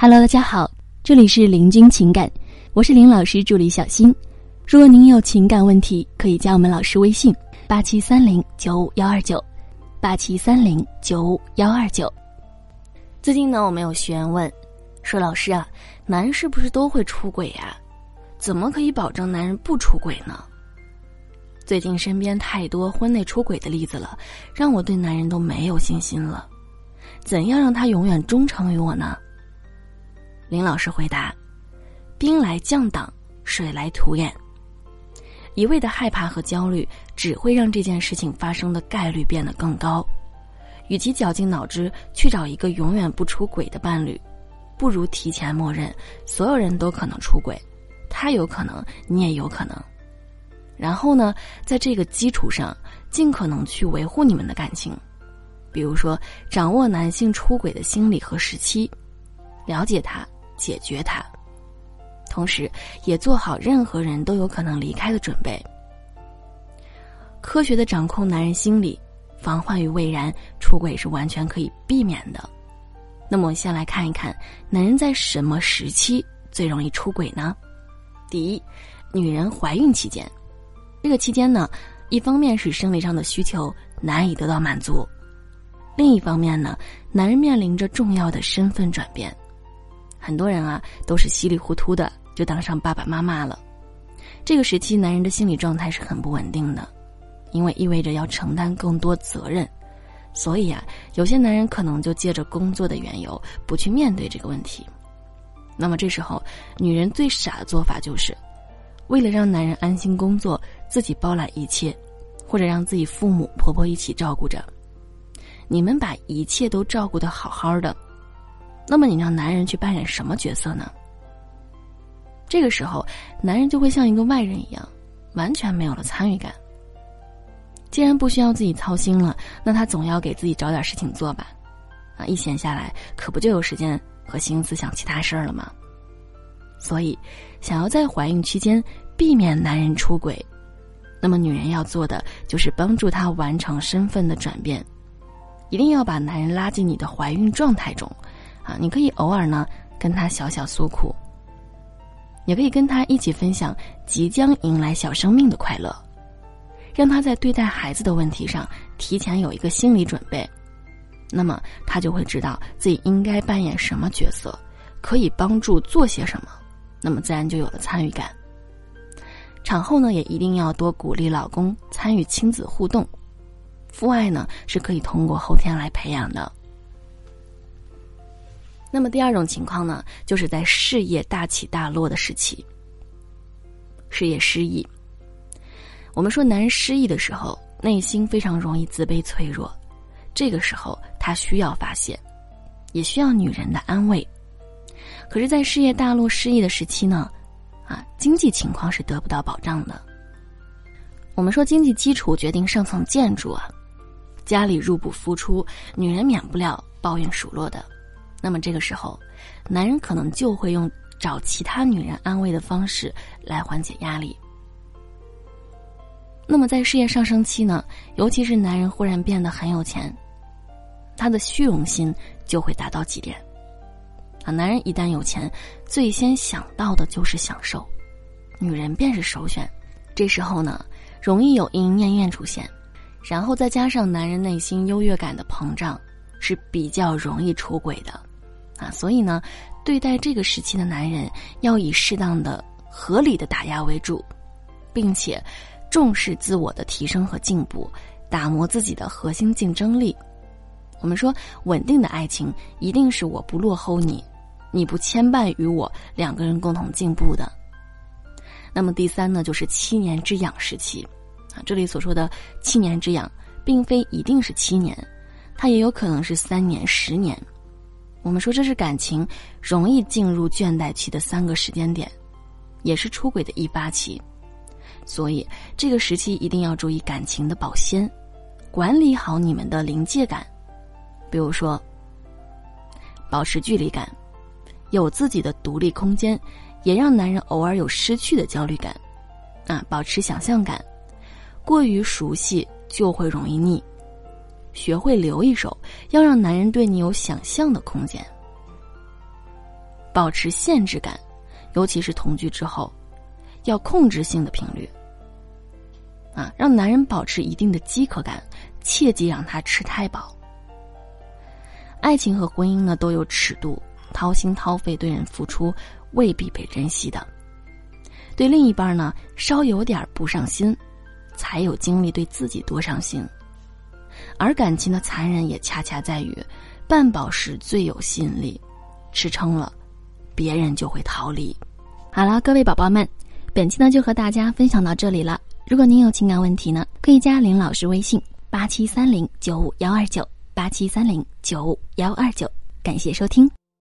Hello，大家好，这里是林君情感，我是林老师助理小新。如果您有情感问题，可以加我们老师微信：八七三零九五幺二九，八七三零九五幺二九。最近呢，我们有学员问，说老师啊，男人是不是都会出轨呀？怎么可以保证男人不出轨呢？最近身边太多婚内出轨的例子了，让我对男人都没有信心了。怎样让他永远忠诚于我呢？林老师回答：兵来将挡，水来土掩。一味的害怕和焦虑，只会让这件事情发生的概率变得更高。与其绞尽脑汁去找一个永远不出轨的伴侣，不如提前默认所有人都可能出轨，他有可能，你也有可能。然后呢，在这个基础上，尽可能去维护你们的感情。比如说，掌握男性出轨的心理和时期，了解他，解决他。同时，也做好任何人都有可能离开的准备。科学的掌控男人心理，防患于未然，出轨是完全可以避免的。那么，我们先来看一看，男人在什么时期最容易出轨呢？第一，女人怀孕期间，这个期间呢，一方面是生理上的需求难以得到满足，另一方面呢，男人面临着重要的身份转变，很多人啊都是稀里糊涂的。就当上爸爸妈妈了，这个时期男人的心理状态是很不稳定的，因为意味着要承担更多责任，所以啊，有些男人可能就借着工作的缘由不去面对这个问题。那么这时候，女人最傻的做法就是，为了让男人安心工作，自己包揽一切，或者让自己父母婆婆一起照顾着。你们把一切都照顾的好好的，那么你让男人去扮演什么角色呢？这个时候，男人就会像一个外人一样，完全没有了参与感。既然不需要自己操心了，那他总要给自己找点事情做吧？啊，一闲下来，可不就有时间和心思想其他事儿了吗？所以，想要在怀孕期间避免男人出轨，那么女人要做的就是帮助他完成身份的转变，一定要把男人拉进你的怀孕状态中。啊，你可以偶尔呢跟他小小诉苦。也可以跟他一起分享即将迎来小生命的快乐，让他在对待孩子的问题上提前有一个心理准备，那么他就会知道自己应该扮演什么角色，可以帮助做些什么，那么自然就有了参与感。产后呢，也一定要多鼓励老公参与亲子互动，父爱呢是可以通过后天来培养的。那么第二种情况呢，就是在事业大起大落的时期，事业失意。我们说男人失意的时候，内心非常容易自卑脆弱，这个时候他需要发泄，也需要女人的安慰。可是，在事业大落失意的时期呢，啊，经济情况是得不到保障的。我们说经济基础决定上层建筑啊，家里入不敷出，女人免不了抱怨数落的。那么这个时候，男人可能就会用找其他女人安慰的方式来缓解压力。那么在事业上升期呢，尤其是男人忽然变得很有钱，他的虚荣心就会达到极点。啊，男人一旦有钱，最先想到的就是享受，女人便是首选。这时候呢，容易有莺莺燕燕出现，然后再加上男人内心优越感的膨胀，是比较容易出轨的。啊，所以呢，对待这个时期的男人，要以适当的、合理的打压为主，并且重视自我的提升和进步，打磨自己的核心竞争力。我们说，稳定的爱情一定是我不落后你，你不牵绊于我，两个人共同进步的。那么第三呢，就是七年之痒时期。啊，这里所说的七年之痒，并非一定是七年，它也有可能是三年、十年。我们说这是感情容易进入倦怠期的三个时间点，也是出轨的易发期，所以这个时期一定要注意感情的保鲜，管理好你们的临界感，比如说保持距离感，有自己的独立空间，也让男人偶尔有失去的焦虑感，啊，保持想象感，过于熟悉就会容易腻。学会留一手，要让男人对你有想象的空间。保持限制感，尤其是同居之后，要控制性的频率。啊，让男人保持一定的饥渴感，切忌让他吃太饱。爱情和婚姻呢都有尺度，掏心掏肺对人付出未必被珍惜的。对另一半呢，稍有点不上心，才有精力对自己多上心。而感情的残忍也恰恰在于，半饱时最有吸引力，吃撑了，别人就会逃离。好了，各位宝宝们，本期呢就和大家分享到这里了。如果您有情感问题呢，可以加林老师微信八七三零九五幺二九八七三零九五幺二九。感谢收听。